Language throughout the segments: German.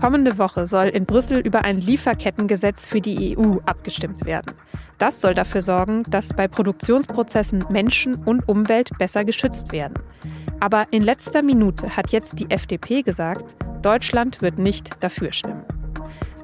Kommende Woche soll in Brüssel über ein Lieferkettengesetz für die EU abgestimmt werden. Das soll dafür sorgen, dass bei Produktionsprozessen Menschen und Umwelt besser geschützt werden. Aber in letzter Minute hat jetzt die FDP gesagt, Deutschland wird nicht dafür stimmen.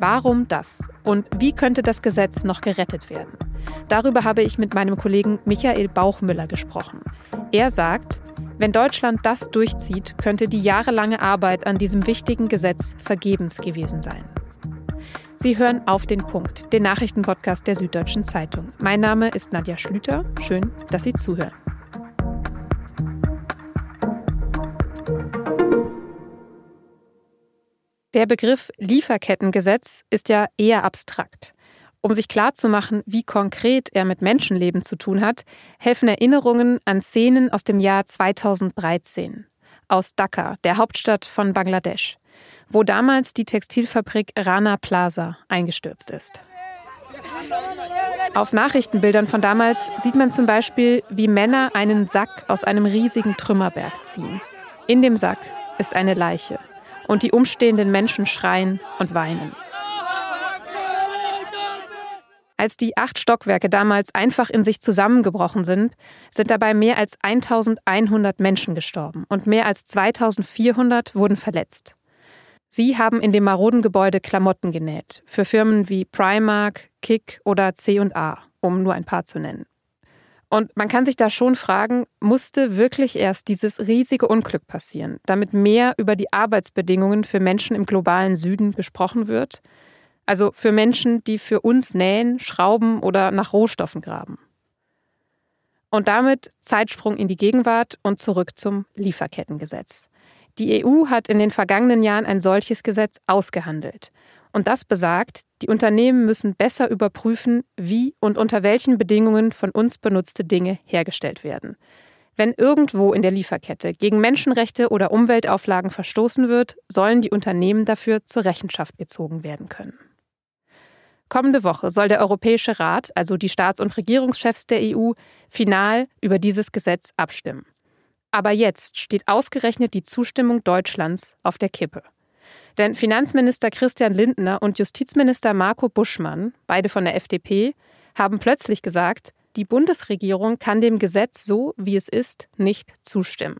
Warum das? Und wie könnte das Gesetz noch gerettet werden? Darüber habe ich mit meinem Kollegen Michael Bauchmüller gesprochen. Er sagt, wenn Deutschland das durchzieht, könnte die jahrelange Arbeit an diesem wichtigen Gesetz vergebens gewesen sein. Sie hören auf den Punkt, den Nachrichtenpodcast der Süddeutschen Zeitung. Mein Name ist Nadja Schlüter. Schön, dass Sie zuhören. Der Begriff Lieferkettengesetz ist ja eher abstrakt. Um sich klarzumachen, wie konkret er mit Menschenleben zu tun hat, helfen Erinnerungen an Szenen aus dem Jahr 2013 aus Dhaka, der Hauptstadt von Bangladesch, wo damals die Textilfabrik Rana Plaza eingestürzt ist. Auf Nachrichtenbildern von damals sieht man zum Beispiel, wie Männer einen Sack aus einem riesigen Trümmerberg ziehen. In dem Sack ist eine Leiche und die umstehenden Menschen schreien und weinen. Als die acht Stockwerke damals einfach in sich zusammengebrochen sind, sind dabei mehr als 1100 Menschen gestorben und mehr als 2400 wurden verletzt. Sie haben in dem maroden Gebäude Klamotten genäht, für Firmen wie Primark, Kick oder C&A, um nur ein paar zu nennen. Und man kann sich da schon fragen, musste wirklich erst dieses riesige Unglück passieren, damit mehr über die Arbeitsbedingungen für Menschen im globalen Süden gesprochen wird? Also für Menschen, die für uns nähen, schrauben oder nach Rohstoffen graben. Und damit Zeitsprung in die Gegenwart und zurück zum Lieferkettengesetz. Die EU hat in den vergangenen Jahren ein solches Gesetz ausgehandelt. Und das besagt, die Unternehmen müssen besser überprüfen, wie und unter welchen Bedingungen von uns benutzte Dinge hergestellt werden. Wenn irgendwo in der Lieferkette gegen Menschenrechte oder Umweltauflagen verstoßen wird, sollen die Unternehmen dafür zur Rechenschaft gezogen werden können. Kommende Woche soll der Europäische Rat, also die Staats- und Regierungschefs der EU, final über dieses Gesetz abstimmen. Aber jetzt steht ausgerechnet die Zustimmung Deutschlands auf der Kippe. Denn Finanzminister Christian Lindner und Justizminister Marco Buschmann, beide von der FDP, haben plötzlich gesagt, die Bundesregierung kann dem Gesetz so, wie es ist, nicht zustimmen.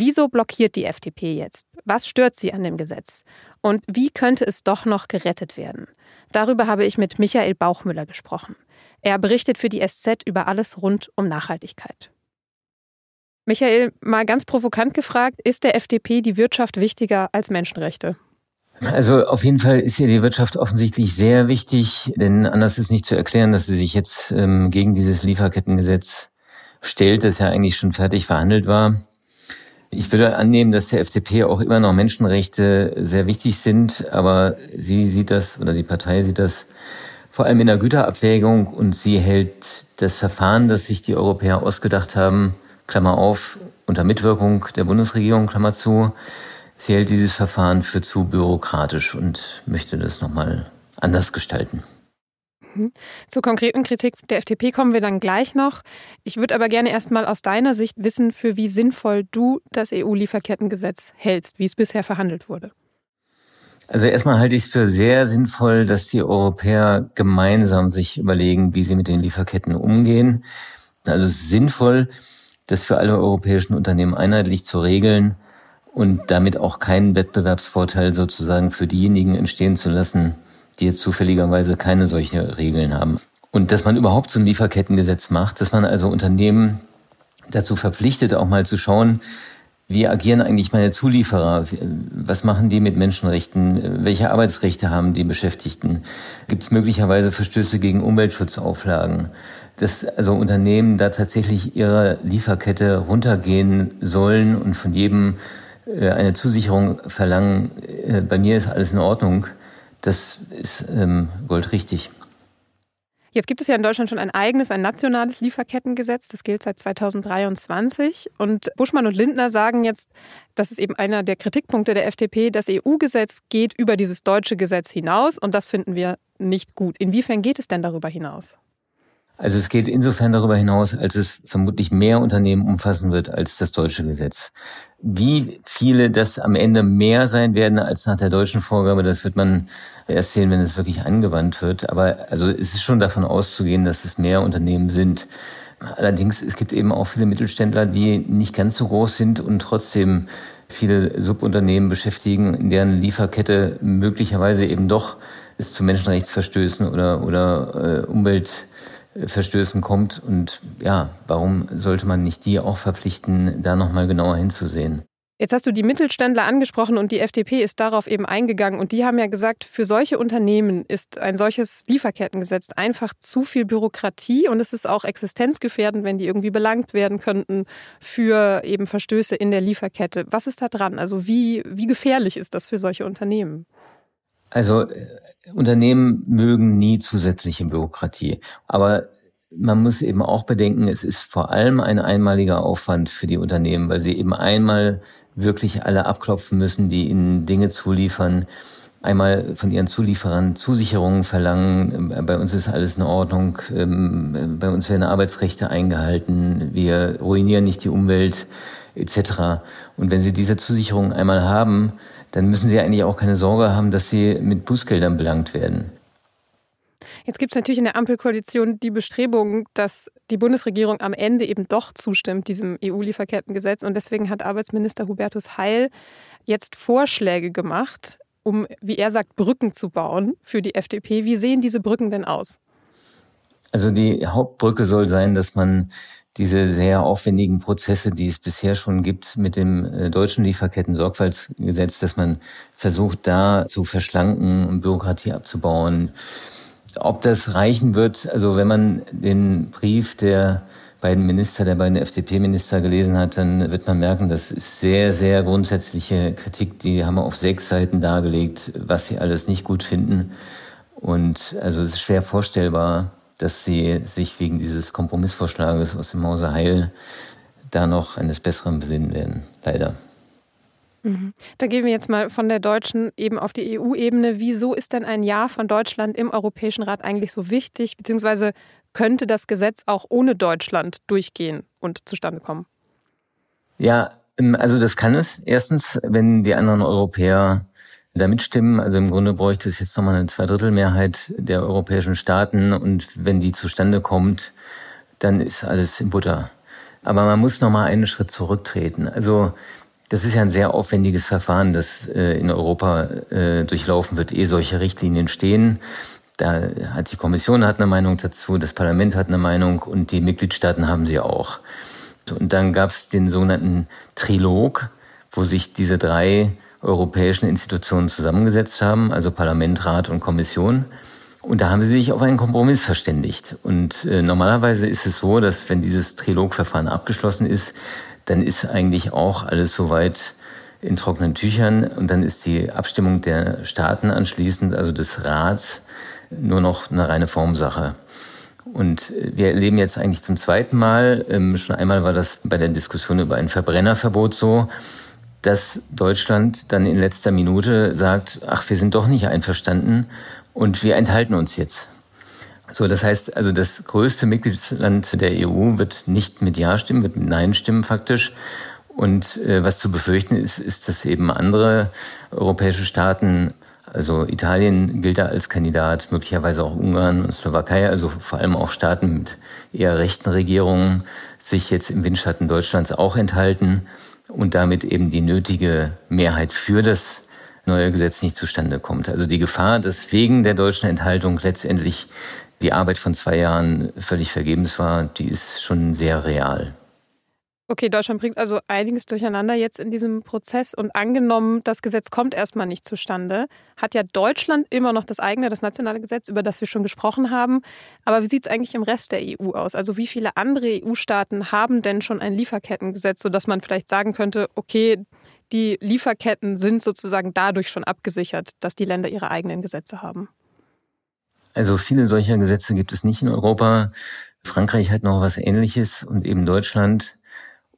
Wieso blockiert die FDP jetzt? Was stört sie an dem Gesetz? Und wie könnte es doch noch gerettet werden? Darüber habe ich mit Michael Bauchmüller gesprochen. Er berichtet für die SZ über alles rund um Nachhaltigkeit. Michael, mal ganz provokant gefragt, ist der FDP die Wirtschaft wichtiger als Menschenrechte? Also auf jeden Fall ist hier die Wirtschaft offensichtlich sehr wichtig, denn anders ist nicht zu erklären, dass sie sich jetzt ähm, gegen dieses Lieferkettengesetz stellt, das ja eigentlich schon fertig verhandelt war. Ich würde annehmen, dass der FDP auch immer noch Menschenrechte sehr wichtig sind, aber sie sieht das oder die Partei sieht das vor allem in der Güterabwägung und sie hält das Verfahren, das sich die Europäer ausgedacht haben, Klammer auf, unter Mitwirkung der Bundesregierung, Klammer zu, sie hält dieses Verfahren für zu bürokratisch und möchte das nochmal anders gestalten. Mhm. Zur konkreten Kritik der FDP kommen wir dann gleich noch. Ich würde aber gerne erstmal aus deiner Sicht wissen, für wie sinnvoll du das EU-Lieferkettengesetz hältst, wie es bisher verhandelt wurde. Also erstmal halte ich es für sehr sinnvoll, dass die Europäer gemeinsam sich überlegen, wie sie mit den Lieferketten umgehen. Also es ist sinnvoll, das für alle europäischen Unternehmen einheitlich zu regeln und damit auch keinen Wettbewerbsvorteil sozusagen für diejenigen entstehen zu lassen, die jetzt zufälligerweise keine solche Regeln haben. Und dass man überhaupt so ein Lieferkettengesetz macht, dass man also Unternehmen dazu verpflichtet, auch mal zu schauen, wie agieren eigentlich meine Zulieferer? Was machen die mit Menschenrechten? Welche Arbeitsrechte haben die Beschäftigten? Gibt es möglicherweise Verstöße gegen Umweltschutzauflagen? Dass also Unternehmen da tatsächlich ihre Lieferkette runtergehen sollen und von jedem äh, eine Zusicherung verlangen, äh, bei mir ist alles in Ordnung. Das ist ähm, goldrichtig. Jetzt gibt es ja in Deutschland schon ein eigenes, ein nationales Lieferkettengesetz. Das gilt seit 2023. Und Buschmann und Lindner sagen jetzt, das ist eben einer der Kritikpunkte der FDP, das EU-Gesetz geht über dieses deutsche Gesetz hinaus und das finden wir nicht gut. Inwiefern geht es denn darüber hinaus? Also es geht insofern darüber hinaus, als es vermutlich mehr Unternehmen umfassen wird als das deutsche Gesetz. Wie viele das am Ende mehr sein werden als nach der deutschen Vorgabe, das wird man erst sehen, wenn es wirklich angewandt wird. Aber also es ist schon davon auszugehen, dass es mehr Unternehmen sind. Allerdings, es gibt eben auch viele Mittelständler, die nicht ganz so groß sind und trotzdem viele Subunternehmen beschäftigen, in deren Lieferkette möglicherweise eben doch es zu Menschenrechtsverstößen oder, oder äh, Umwelt Verstößen kommt. Und ja, warum sollte man nicht die auch verpflichten, da nochmal genauer hinzusehen? Jetzt hast du die Mittelständler angesprochen und die FDP ist darauf eben eingegangen. Und die haben ja gesagt, für solche Unternehmen ist ein solches Lieferkettengesetz einfach zu viel Bürokratie und es ist auch existenzgefährdend, wenn die irgendwie belangt werden könnten für eben Verstöße in der Lieferkette. Was ist da dran? Also wie, wie gefährlich ist das für solche Unternehmen? Also Unternehmen mögen nie zusätzliche Bürokratie. Aber man muss eben auch bedenken, es ist vor allem ein einmaliger Aufwand für die Unternehmen, weil sie eben einmal wirklich alle abklopfen müssen, die ihnen Dinge zuliefern, einmal von ihren Zulieferern Zusicherungen verlangen. Bei uns ist alles in Ordnung. Ähm, bei uns werden Arbeitsrechte eingehalten. Wir ruinieren nicht die Umwelt etc. Und wenn sie diese Zusicherungen einmal haben, dann müssen sie eigentlich auch keine Sorge haben, dass sie mit Bußgeldern belangt werden. Jetzt gibt es natürlich in der Ampelkoalition die Bestrebung, dass die Bundesregierung am Ende eben doch zustimmt, diesem EU-Lieferkettengesetz. Und deswegen hat Arbeitsminister Hubertus Heil jetzt Vorschläge gemacht, um, wie er sagt, Brücken zu bauen für die FDP. Wie sehen diese Brücken denn aus? Also die Hauptbrücke soll sein, dass man diese sehr aufwendigen Prozesse, die es bisher schon gibt mit dem äh, deutschen Lieferketten-Sorgfaltsgesetz, dass man versucht, da zu verschlanken und Bürokratie abzubauen. Ob das reichen wird, also wenn man den Brief der beiden Minister, der beiden FDP-Minister gelesen hat, dann wird man merken, das ist sehr, sehr grundsätzliche Kritik. Die haben auf sechs Seiten dargelegt, was sie alles nicht gut finden. Und also es ist schwer vorstellbar, dass sie sich wegen dieses Kompromissvorschlages aus dem Hause Heil da noch eines Besseren besinnen werden. Leider. Mhm. Da gehen wir jetzt mal von der deutschen eben auf die EU-Ebene. Wieso ist denn ein Ja von Deutschland im Europäischen Rat eigentlich so wichtig? Beziehungsweise könnte das Gesetz auch ohne Deutschland durchgehen und zustande kommen? Ja, also das kann es. Erstens, wenn die anderen Europäer da mitstimmen. Also im Grunde bräuchte es jetzt nochmal eine Zweidrittelmehrheit der europäischen Staaten und wenn die zustande kommt, dann ist alles in Butter. Aber man muss nochmal einen Schritt zurücktreten. Also das ist ja ein sehr aufwendiges Verfahren, das äh, in Europa äh, durchlaufen wird, ehe solche Richtlinien stehen. Da hat die Kommission hat eine Meinung dazu, das Parlament hat eine Meinung und die Mitgliedstaaten haben sie auch. Und dann gab es den sogenannten Trilog, wo sich diese drei europäischen Institutionen zusammengesetzt haben, also Parlament, Rat und Kommission. Und da haben sie sich auf einen Kompromiss verständigt. Und äh, normalerweise ist es so, dass wenn dieses Trilogverfahren abgeschlossen ist, dann ist eigentlich auch alles soweit in trockenen Tüchern und dann ist die Abstimmung der Staaten anschließend, also des Rats, nur noch eine reine Formsache. Und äh, wir erleben jetzt eigentlich zum zweiten Mal, ähm, schon einmal war das bei der Diskussion über ein Verbrennerverbot so, dass Deutschland dann in letzter Minute sagt, ach, wir sind doch nicht einverstanden und wir enthalten uns jetzt. So, das heißt also, das größte Mitgliedsland der EU wird nicht mit Ja stimmen, wird mit Nein stimmen faktisch. Und äh, was zu befürchten ist, ist, dass eben andere europäische Staaten, also Italien gilt da als Kandidat, möglicherweise auch Ungarn und Slowakei, also vor allem auch Staaten mit eher rechten Regierungen, sich jetzt im Windschatten Deutschlands auch enthalten und damit eben die nötige Mehrheit für das neue Gesetz nicht zustande kommt. Also die Gefahr, dass wegen der deutschen Enthaltung letztendlich die Arbeit von zwei Jahren völlig vergebens war, die ist schon sehr real. Okay, Deutschland bringt also einiges durcheinander jetzt in diesem Prozess und angenommen, das Gesetz kommt erstmal nicht zustande, hat ja Deutschland immer noch das eigene, das nationale Gesetz, über das wir schon gesprochen haben. Aber wie sieht es eigentlich im Rest der EU aus? Also wie viele andere EU-Staaten haben denn schon ein Lieferkettengesetz, sodass man vielleicht sagen könnte, okay, die Lieferketten sind sozusagen dadurch schon abgesichert, dass die Länder ihre eigenen Gesetze haben? Also viele solcher Gesetze gibt es nicht in Europa. Frankreich hat noch was Ähnliches und eben Deutschland.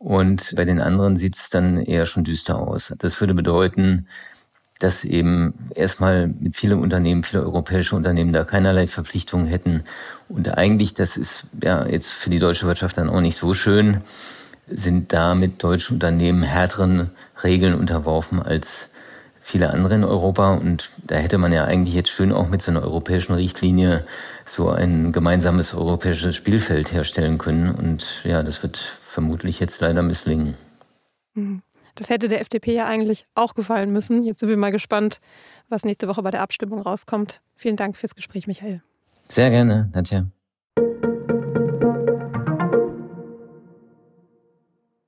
Und bei den anderen sieht es dann eher schon düster aus. Das würde bedeuten, dass eben erstmal mit vielen Unternehmen, viele europäische Unternehmen da keinerlei Verpflichtungen hätten. Und eigentlich, das ist ja jetzt für die deutsche Wirtschaft dann auch nicht so schön, sind damit deutsche Unternehmen härteren Regeln unterworfen als viele andere in Europa. Und da hätte man ja eigentlich jetzt schön auch mit so einer europäischen Richtlinie so ein gemeinsames europäisches Spielfeld herstellen können. Und ja, das wird vermutlich jetzt leider misslingen. Mhm. Das hätte der FDP ja eigentlich auch gefallen müssen. Jetzt sind wir mal gespannt, was nächste Woche bei der Abstimmung rauskommt. Vielen Dank fürs Gespräch, Michael. Sehr gerne, Nadja.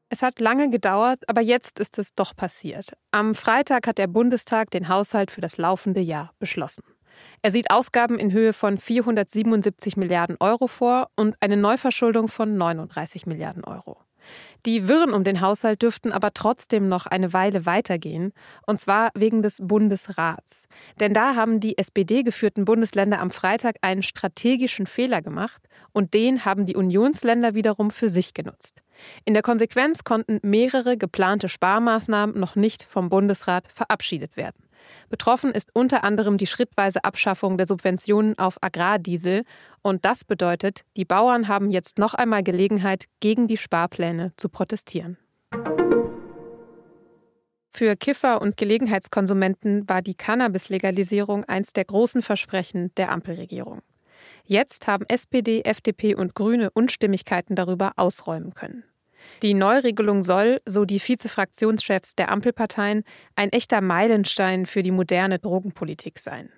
Es hat lange gedauert, aber jetzt ist es doch passiert. Am Freitag hat der Bundestag den Haushalt für das laufende Jahr beschlossen. Er sieht Ausgaben in Höhe von 477 Milliarden Euro vor und eine Neuverschuldung von 39 Milliarden Euro. Die Wirren um den Haushalt dürften aber trotzdem noch eine Weile weitergehen, und zwar wegen des Bundesrats. Denn da haben die SPD-geführten Bundesländer am Freitag einen strategischen Fehler gemacht und den haben die Unionsländer wiederum für sich genutzt. In der Konsequenz konnten mehrere geplante Sparmaßnahmen noch nicht vom Bundesrat verabschiedet werden. Betroffen ist unter anderem die schrittweise Abschaffung der Subventionen auf Agrardiesel. Und das bedeutet, die Bauern haben jetzt noch einmal Gelegenheit, gegen die Sparpläne zu protestieren. Für Kiffer und Gelegenheitskonsumenten war die Cannabis-Legalisierung eins der großen Versprechen der Ampelregierung. Jetzt haben SPD, FDP und Grüne Unstimmigkeiten darüber ausräumen können. Die Neuregelung soll, so die Vizefraktionschefs der Ampelparteien, ein echter Meilenstein für die moderne Drogenpolitik sein.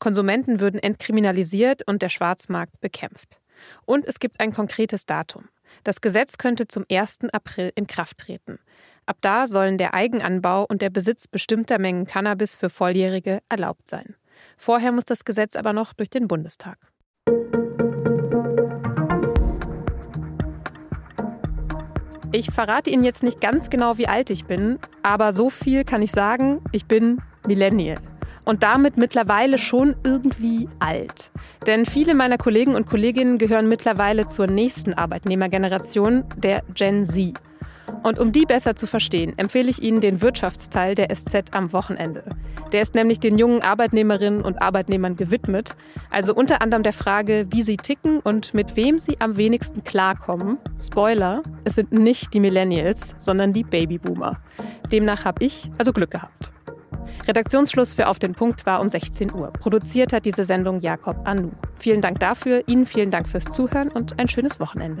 Konsumenten würden entkriminalisiert und der Schwarzmarkt bekämpft. Und es gibt ein konkretes Datum. Das Gesetz könnte zum 1. April in Kraft treten. Ab da sollen der Eigenanbau und der Besitz bestimmter Mengen Cannabis für Volljährige erlaubt sein. Vorher muss das Gesetz aber noch durch den Bundestag. Ich verrate Ihnen jetzt nicht ganz genau, wie alt ich bin, aber so viel kann ich sagen, ich bin Millennial. Und damit mittlerweile schon irgendwie alt. Denn viele meiner Kollegen und Kolleginnen gehören mittlerweile zur nächsten Arbeitnehmergeneration, der Gen Z. Und um die besser zu verstehen, empfehle ich Ihnen den Wirtschaftsteil der SZ am Wochenende. Der ist nämlich den jungen Arbeitnehmerinnen und Arbeitnehmern gewidmet, also unter anderem der Frage, wie sie ticken und mit wem sie am wenigsten klarkommen. Spoiler, es sind nicht die Millennials, sondern die Babyboomer. Demnach habe ich also Glück gehabt. Redaktionsschluss für Auf den Punkt war um 16 Uhr. Produziert hat diese Sendung Jakob Anu. Vielen Dank dafür, Ihnen vielen Dank fürs Zuhören und ein schönes Wochenende.